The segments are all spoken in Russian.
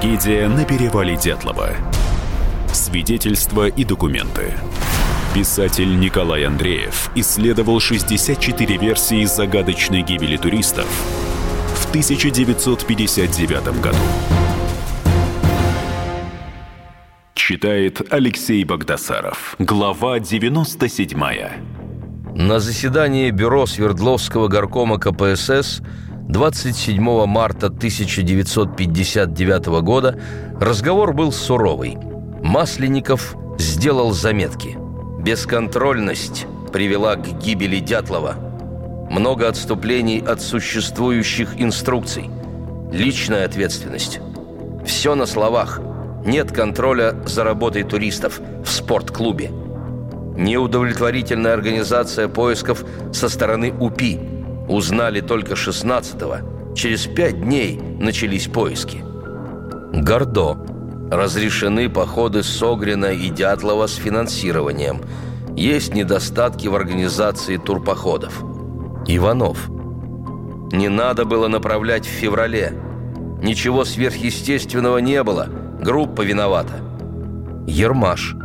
Трагедия на перевале Дятлова. Свидетельства и документы. Писатель Николай Андреев исследовал 64 версии загадочной гибели туристов в 1959 году. Читает Алексей Богдасаров. Глава 97. На заседании бюро Свердловского горкома КПСС 27 марта 1959 года разговор был суровый. Масленников сделал заметки. Бесконтрольность привела к гибели Дятлова. Много отступлений от существующих инструкций. Личная ответственность. Все на словах. Нет контроля за работой туристов в спортклубе. Неудовлетворительная организация поисков со стороны УПИ – Узнали только 16-го. Через пять дней начались поиски. Гордо. Разрешены походы Согрина и Дятлова с финансированием. Есть недостатки в организации турпоходов. Иванов. Не надо было направлять в феврале. Ничего сверхъестественного не было. Группа виновата. Ермаш.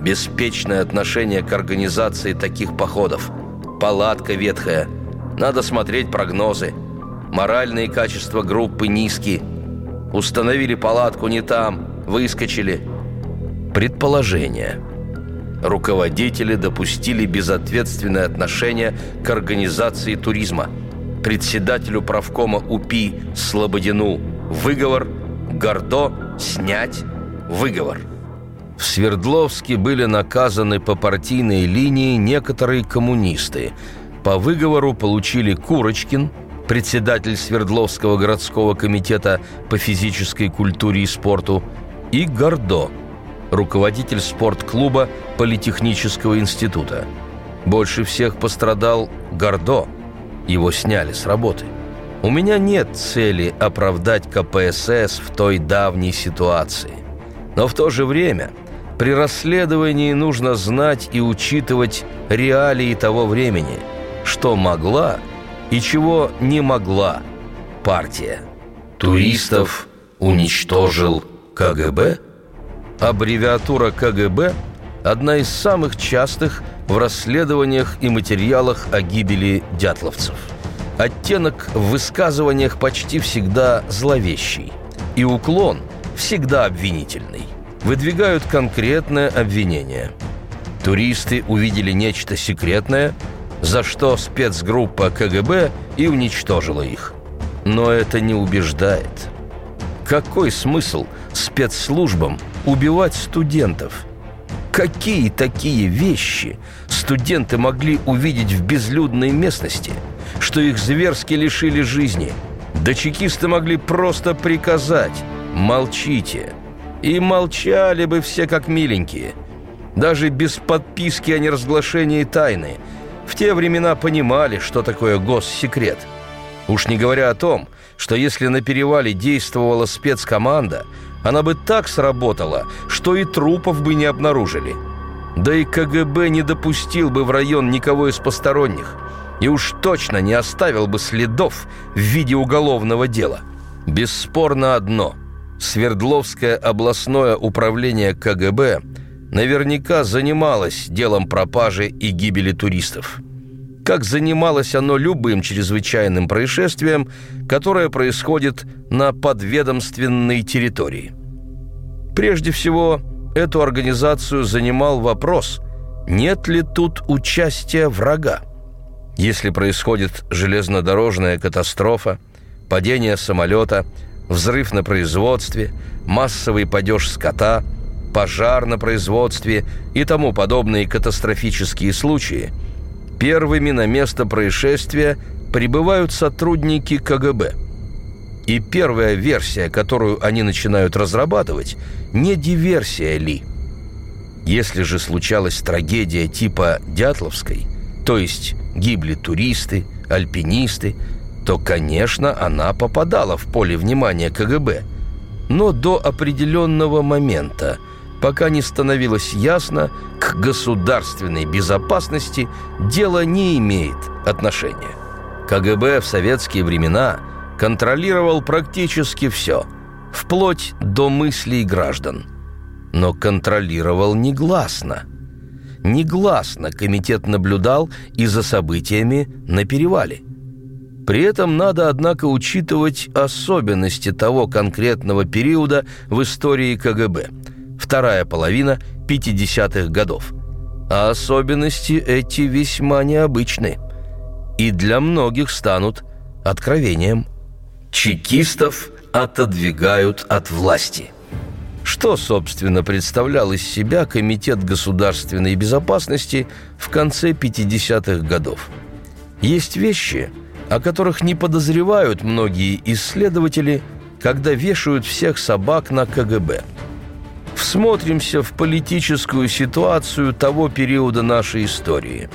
Беспечное отношение к организации таких походов. Палатка ветхая – надо смотреть прогнозы. Моральные качества группы низкие. Установили палатку не там, выскочили. Предположение. Руководители допустили безответственное отношение к организации туризма. Председателю правкома УПИ Слободину выговор, Гордо снять выговор. В Свердловске были наказаны по партийной линии некоторые коммунисты – по выговору получили Курочкин, председатель Свердловского городского комитета по физической культуре и спорту, и Гордо, руководитель спортклуба Политехнического института. Больше всех пострадал Гордо. Его сняли с работы. У меня нет цели оправдать КПСС в той давней ситуации. Но в то же время при расследовании нужно знать и учитывать реалии того времени – что могла и чего не могла партия. Туристов уничтожил КГБ? Аббревиатура КГБ – одна из самых частых в расследованиях и материалах о гибели дятловцев. Оттенок в высказываниях почти всегда зловещий, и уклон всегда обвинительный. Выдвигают конкретное обвинение. Туристы увидели нечто секретное – за что спецгруппа КГБ и уничтожила их. Но это не убеждает. Какой смысл спецслужбам убивать студентов? Какие такие вещи студенты могли увидеть в безлюдной местности, что их зверски лишили жизни? Да чекисты могли просто приказать «молчите». И молчали бы все как миленькие. Даже без подписки о неразглашении тайны – в те времена понимали, что такое госсекрет. Уж не говоря о том, что если на перевале действовала спецкоманда, она бы так сработала, что и трупов бы не обнаружили. Да и КГБ не допустил бы в район никого из посторонних и уж точно не оставил бы следов в виде уголовного дела. Бесспорно одно – Свердловское областное управление КГБ – наверняка занималось делом пропажи и гибели туристов. Как занималось оно любым чрезвычайным происшествием, которое происходит на подведомственной территории. Прежде всего, эту организацию занимал вопрос, нет ли тут участия врага. Если происходит железнодорожная катастрофа, падение самолета, взрыв на производстве, массовый падеж скота – пожар на производстве и тому подобные катастрофические случаи, первыми на место происшествия прибывают сотрудники КГБ. И первая версия, которую они начинают разрабатывать, не диверсия ли. Если же случалась трагедия типа Дятловской, то есть гибли туристы, альпинисты, то, конечно, она попадала в поле внимания КГБ. Но до определенного момента – пока не становилось ясно, к государственной безопасности дело не имеет отношения. КГБ в советские времена контролировал практически все, вплоть до мыслей граждан. Но контролировал негласно. Негласно комитет наблюдал и за событиями на перевале. При этом надо, однако, учитывать особенности того конкретного периода в истории КГБ, вторая половина 50-х годов. А особенности эти весьма необычны и для многих станут откровением. Чекистов отодвигают от власти. Что, собственно, представлял из себя Комитет государственной безопасности в конце 50-х годов? Есть вещи – о которых не подозревают многие исследователи, когда вешают всех собак на КГБ. Всмотримся в политическую ситуацию того периода нашей истории.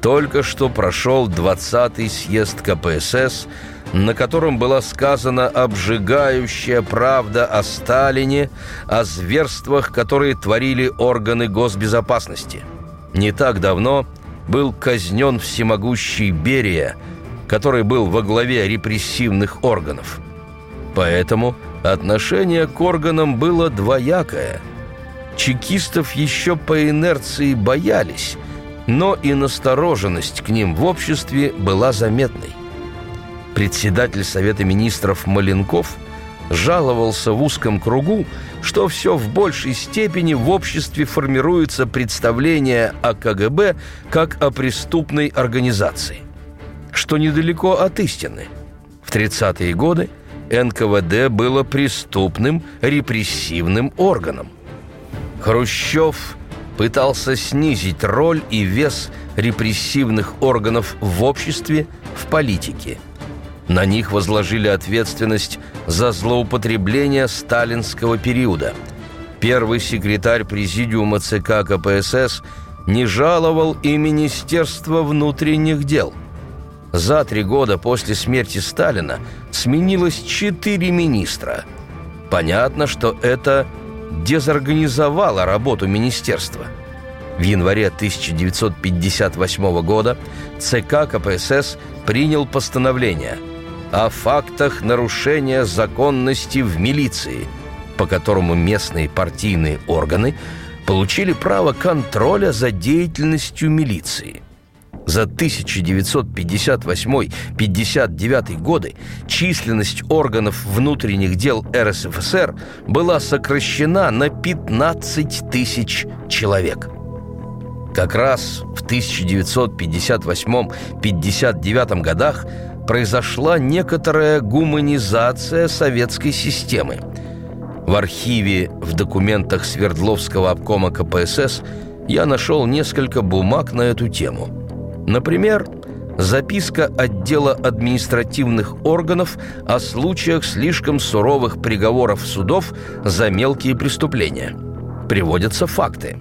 Только что прошел 20-й съезд КПСС, на котором была сказана обжигающая правда о Сталине, о зверствах, которые творили органы госбезопасности. Не так давно был казнен всемогущий Берия – который был во главе репрессивных органов. Поэтому отношение к органам было двоякое. Чекистов еще по инерции боялись, но и настороженность к ним в обществе была заметной. Председатель Совета министров Маленков жаловался в узком кругу, что все в большей степени в обществе формируется представление о КГБ как о преступной организации – что недалеко от истины. В 30-е годы НКВД было преступным репрессивным органом. Хрущев пытался снизить роль и вес репрессивных органов в обществе, в политике. На них возложили ответственность за злоупотребление сталинского периода. Первый секретарь президиума ЦК КПСС не жаловал и Министерство внутренних дел – за три года после смерти Сталина сменилось четыре министра. Понятно, что это дезорганизовало работу министерства. В январе 1958 года ЦК КПСС принял постановление о фактах нарушения законности в милиции, по которому местные партийные органы получили право контроля за деятельностью милиции – за 1958-59 годы численность органов внутренних дел РСФСР была сокращена на 15 тысяч человек. Как раз в 1958-59 годах произошла некоторая гуманизация советской системы. В архиве в документах Свердловского обкома КПСС я нашел несколько бумаг на эту тему – Например, записка отдела административных органов о случаях слишком суровых приговоров судов за мелкие преступления. Приводятся факты.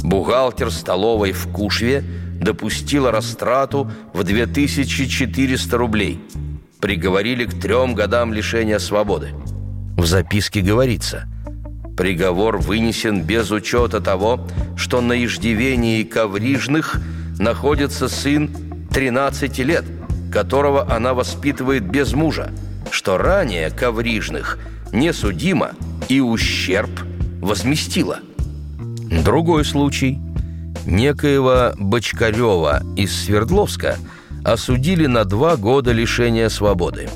Бухгалтер столовой в Кушве допустила растрату в 2400 рублей. Приговорили к трем годам лишения свободы. В записке говорится – Приговор вынесен без учета того, что на иждивении коврижных – находится сын 13 лет, которого она воспитывает без мужа, что ранее коврижных несудимо и ущерб возместила. Другой случай. Некоего Бочкарева из Свердловска осудили на два года лишения свободы.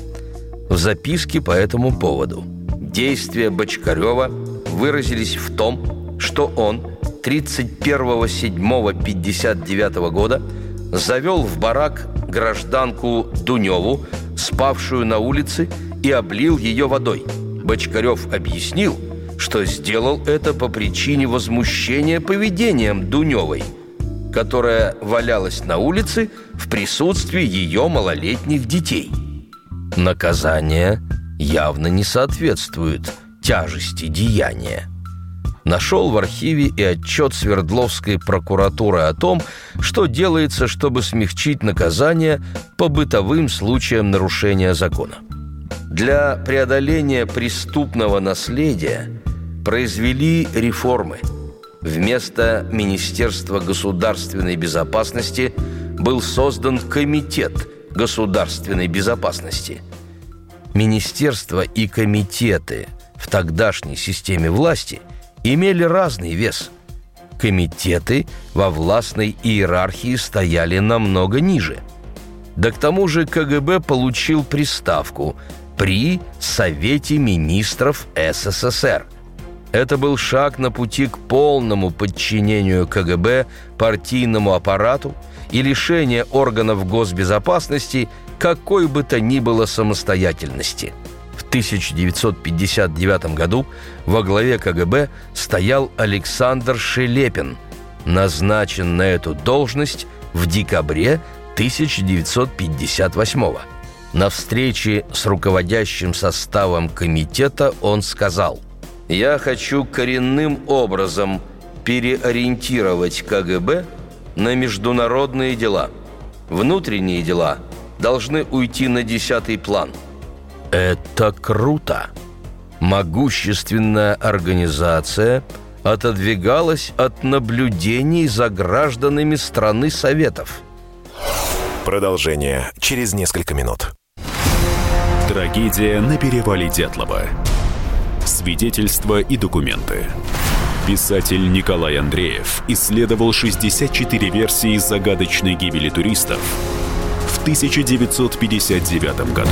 В записке по этому поводу действия Бочкарева выразились в том, что он – 31.07.59 года завел в барак гражданку Дуневу, спавшую на улице, и облил ее водой. Бочкарев объяснил, что сделал это по причине возмущения поведением Дуневой, которая валялась на улице в присутствии ее малолетних детей. Наказание явно не соответствует тяжести деяния нашел в архиве и отчет Свердловской прокуратуры о том, что делается, чтобы смягчить наказание по бытовым случаям нарушения закона. Для преодоления преступного наследия произвели реформы. Вместо Министерства государственной безопасности был создан Комитет государственной безопасности. Министерства и комитеты – в тогдашней системе власти имели разный вес. Комитеты во властной иерархии стояли намного ниже. Да к тому же КГБ получил приставку при Совете министров СССР. Это был шаг на пути к полному подчинению КГБ партийному аппарату и лишение органов госбезопасности какой бы то ни было самостоятельности. В 1959 году во главе КГБ стоял Александр Шелепин, назначен на эту должность в декабре 1958 года. На встрече с руководящим составом комитета он сказал «Я хочу коренным образом переориентировать КГБ на международные дела. Внутренние дела должны уйти на десятый план». Это круто! Могущественная организация отодвигалась от наблюдений за гражданами страны Советов. Продолжение через несколько минут. Трагедия на перевале Дятлова. Свидетельства и документы. Писатель Николай Андреев исследовал 64 версии загадочной гибели туристов в 1959 году.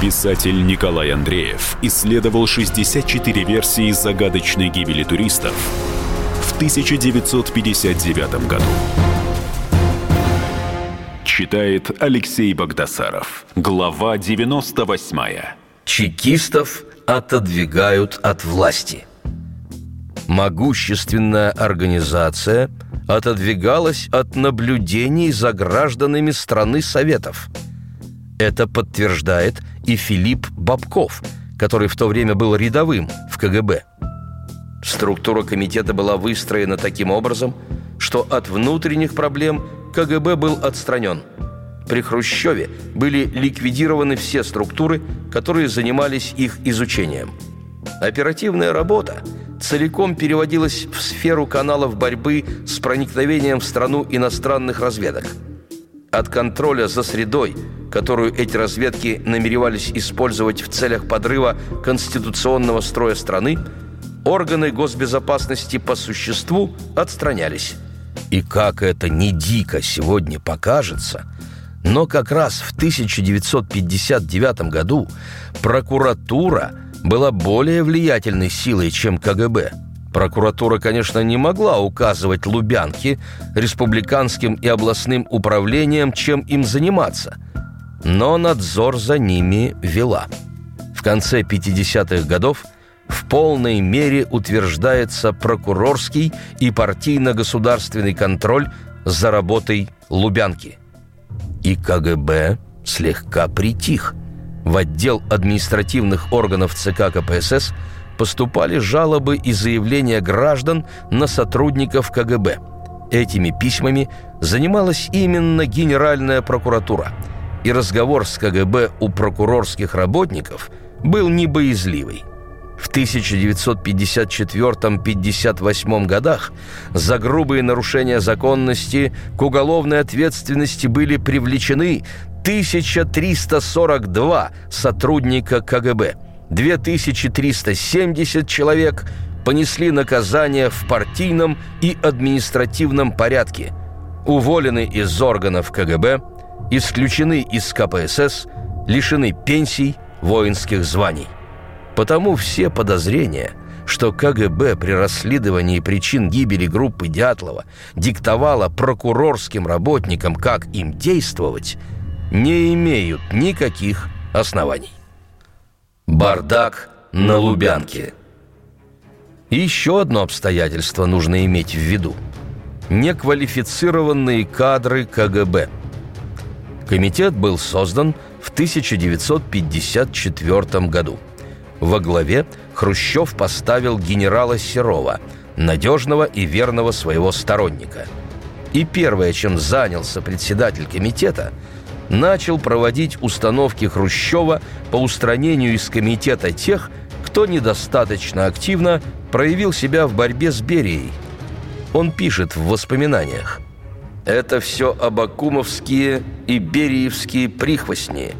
Писатель Николай Андреев исследовал 64 версии загадочной гибели туристов в 1959 году. Читает Алексей Богдасаров. Глава 98. Чекистов отодвигают от власти. Могущественная организация отодвигалась от наблюдений за гражданами страны Советов. Это подтверждает и Филипп Бабков, который в то время был рядовым в КГБ. Структура комитета была выстроена таким образом, что от внутренних проблем КГБ был отстранен. При Хрущеве были ликвидированы все структуры, которые занимались их изучением. Оперативная работа целиком переводилась в сферу каналов борьбы с проникновением в страну иностранных разведок – от контроля за средой, которую эти разведки намеревались использовать в целях подрыва конституционного строя страны, органы госбезопасности по существу отстранялись. И как это не дико сегодня покажется, но как раз в 1959 году прокуратура была более влиятельной силой, чем КГБ – Прокуратура, конечно, не могла указывать Лубянке, республиканским и областным управлениям, чем им заниматься, но надзор за ними вела. В конце 50-х годов в полной мере утверждается прокурорский и партийно-государственный контроль за работой Лубянки. И КГБ слегка притих. В отдел административных органов ЦК КПСС – поступали жалобы и заявления граждан на сотрудников КГБ. Этими письмами занималась именно Генеральная прокуратура, и разговор с КГБ у прокурорских работников был небоязливый. В 1954-58 годах за грубые нарушения законности к уголовной ответственности были привлечены 1342 сотрудника КГБ – 2370 человек понесли наказание в партийном и административном порядке, уволены из органов КГБ, исключены из КПСС, лишены пенсий, воинских званий. Потому все подозрения, что КГБ при расследовании причин гибели группы Дятлова диктовала прокурорским работникам, как им действовать, не имеют никаких оснований. Бардак на Лубянке. еще одно обстоятельство нужно иметь в виду. Неквалифицированные кадры КГБ. Комитет был создан в 1954 году. Во главе Хрущев поставил генерала Серова, надежного и верного своего сторонника. И первое, чем занялся председатель комитета, начал проводить установки Хрущева по устранению из комитета тех, кто недостаточно активно проявил себя в борьбе с Берией. Он пишет в воспоминаниях. «Это все абакумовские и бериевские прихвостни.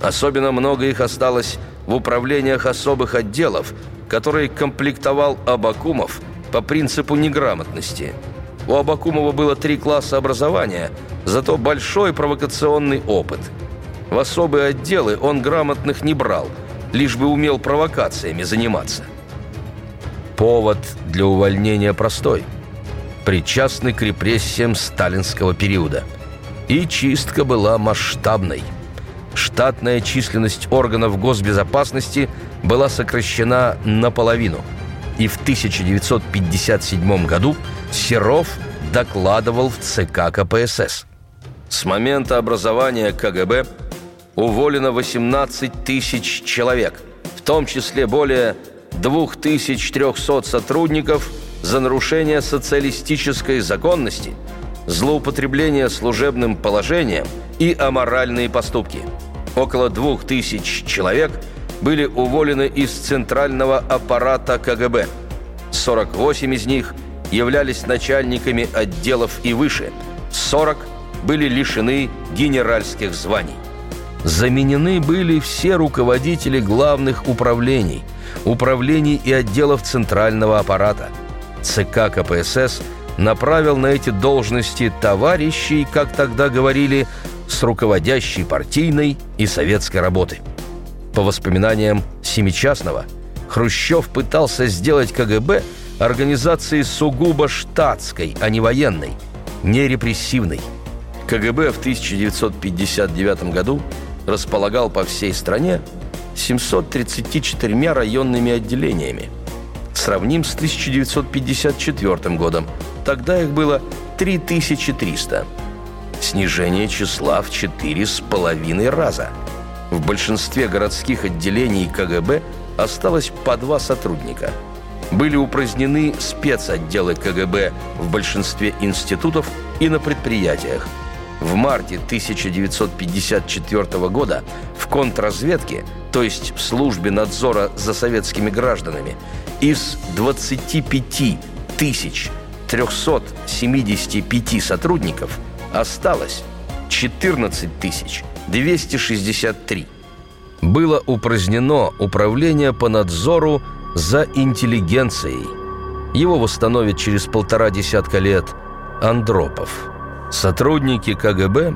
Особенно много их осталось в управлениях особых отделов, которые комплектовал Абакумов по принципу неграмотности. У Абакумова было три класса образования, зато большой провокационный опыт. В особые отделы он грамотных не брал, лишь бы умел провокациями заниматься. Повод для увольнения простой. Причастный к репрессиям сталинского периода. И чистка была масштабной – штатная численность органов госбезопасности была сокращена наполовину. И в 1957 году Серов докладывал в ЦК КПСС. С момента образования КГБ уволено 18 тысяч человек, в том числе более 2300 сотрудников за нарушение социалистической законности, злоупотребление служебным положением и аморальные поступки – около двух тысяч человек были уволены из центрального аппарата КГБ. 48 из них являлись начальниками отделов и выше, 40 были лишены генеральских званий. Заменены были все руководители главных управлений, управлений и отделов центрального аппарата. ЦК КПСС направил на эти должности товарищей, как тогда говорили, с руководящей партийной и советской работы. По воспоминаниям Семичастного, Хрущев пытался сделать КГБ организацией сугубо штатской, а не военной, не репрессивной. КГБ в 1959 году располагал по всей стране 734 районными отделениями. Сравним с 1954 годом. Тогда их было 3300 снижение числа в четыре с половиной раза. В большинстве городских отделений КГБ осталось по два сотрудника. Были упразднены спецотделы КГБ в большинстве институтов и на предприятиях. В марте 1954 года в контрразведке, то есть в службе надзора за советскими гражданами, из 25 тысяч 375 сотрудников – осталось 14 263. Было упразднено управление по надзору за интеллигенцией. Его восстановит через полтора десятка лет Андропов. Сотрудники КГБ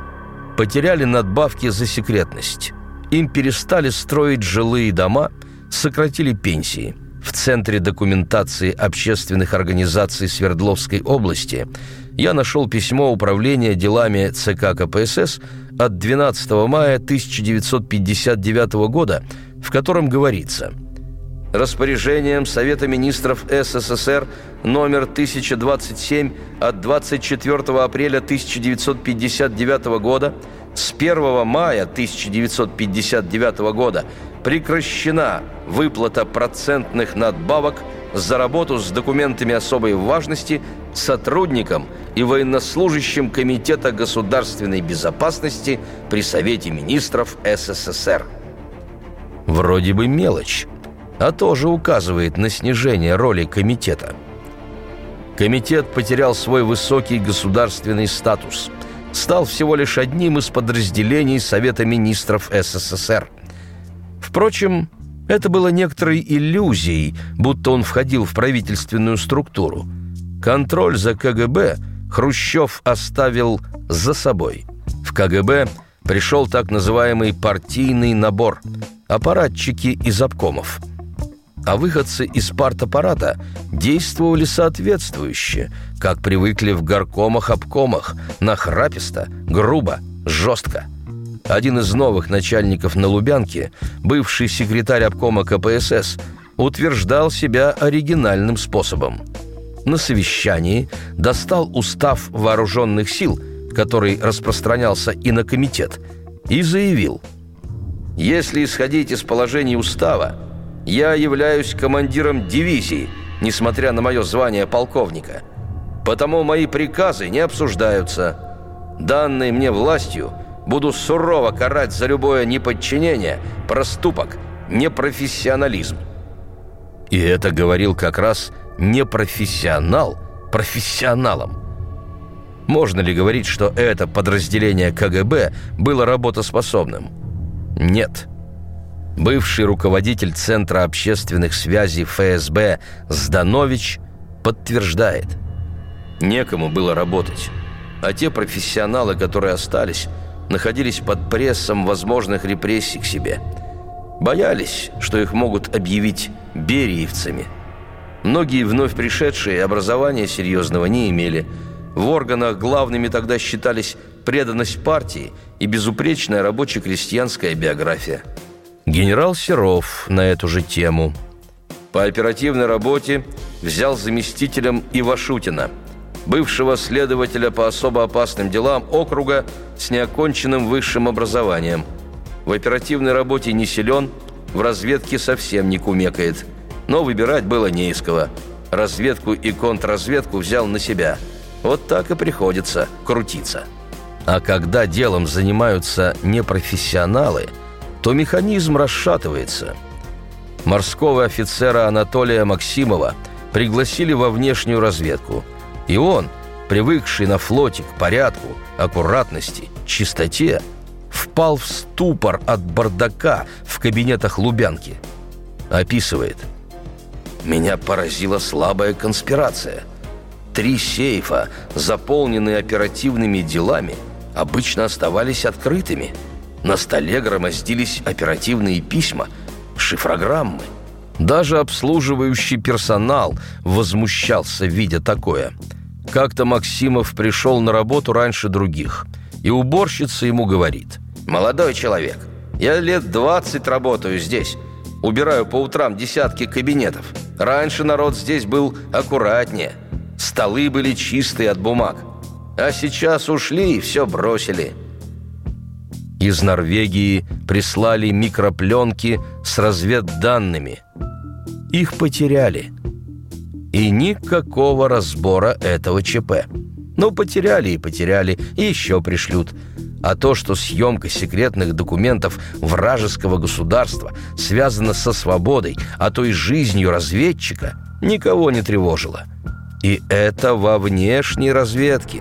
потеряли надбавки за секретность. Им перестали строить жилые дома, сократили пенсии. В Центре документации общественных организаций Свердловской области – я нашел письмо Управления делами ЦК КПСС от 12 мая 1959 года, в котором говорится Распоряжением Совета министров СССР номер 1027 от 24 апреля 1959 года с 1 мая 1959 года прекращена выплата процентных надбавок за работу с документами особой важности сотрудникам и военнослужащим Комитета государственной безопасности при Совете министров СССР. Вроде бы мелочь, а тоже указывает на снижение роли комитета. Комитет потерял свой высокий государственный статус, стал всего лишь одним из подразделений Совета министров СССР. Впрочем, это было некоторой иллюзией, будто он входил в правительственную структуру. Контроль за КГБ Хрущев оставил за собой. В КГБ пришел так называемый партийный набор – аппаратчики из обкомов. А выходцы из партаппарата действовали соответствующе, как привыкли в горкомах-обкомах, нахраписто, грубо, жестко – один из новых начальников на Лубянке, бывший секретарь обкома КПСС, утверждал себя оригинальным способом. На совещании достал устав вооруженных сил, который распространялся и на комитет, и заявил «Если исходить из положений устава, я являюсь командиром дивизии, несмотря на мое звание полковника. Потому мои приказы не обсуждаются. Данные мне властью буду сурово карать за любое неподчинение, проступок, непрофессионализм. И это говорил как раз непрофессионал профессионалом. Можно ли говорить, что это подразделение КГБ было работоспособным? Нет. Бывший руководитель Центра общественных связей ФСБ Зданович подтверждает. Некому было работать. А те профессионалы, которые остались, находились под прессом возможных репрессий к себе. Боялись, что их могут объявить бериевцами. Многие вновь пришедшие образования серьезного не имели – в органах главными тогда считались преданность партии и безупречная рабоче-крестьянская биография. Генерал Серов на эту же тему. По оперативной работе взял заместителем Ивашутина, бывшего следователя по особо опасным делам округа с неоконченным высшим образованием. В оперативной работе не силен, в разведке совсем не кумекает. Но выбирать было не из кого. Разведку и контрразведку взял на себя – вот так и приходится крутиться. А когда делом занимаются непрофессионалы, то механизм расшатывается. Морского офицера Анатолия Максимова пригласили во внешнюю разведку. И он, привыкший на флоте к порядку, аккуратности, чистоте, впал в ступор от бардака в кабинетах Лубянки. Описывает. «Меня поразила слабая конспирация – Три сейфа, заполненные оперативными делами, обычно оставались открытыми. На столе громоздились оперативные письма, шифрограммы. Даже обслуживающий персонал возмущался, видя такое. Как-то Максимов пришел на работу раньше других, и уборщица ему говорит. «Молодой человек, я лет 20 работаю здесь. Убираю по утрам десятки кабинетов. Раньше народ здесь был аккуратнее. Столы были чистые от бумаг. А сейчас ушли и все бросили. Из Норвегии прислали микропленки с разведданными. Их потеряли. И никакого разбора этого ЧП. Ну, потеряли и потеряли, и еще пришлют. А то, что съемка секретных документов вражеского государства связана со свободой, а то и жизнью разведчика, никого не тревожило. И это во внешней разведке.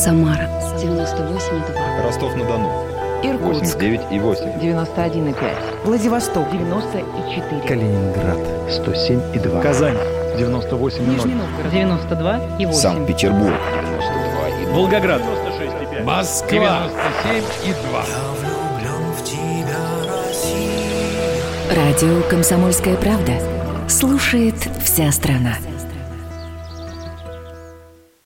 Самара 98,2. Ростов-на-Дону. Иркутск 89,8. 91,5. Владивосток 94. Калининград 107,2. Казань 98,0. Нижний Новгород 92,8. Санкт-Петербург 92,2. Волгоград Москва 97,2. Радио «Комсомольская правда». Слушает вся страна.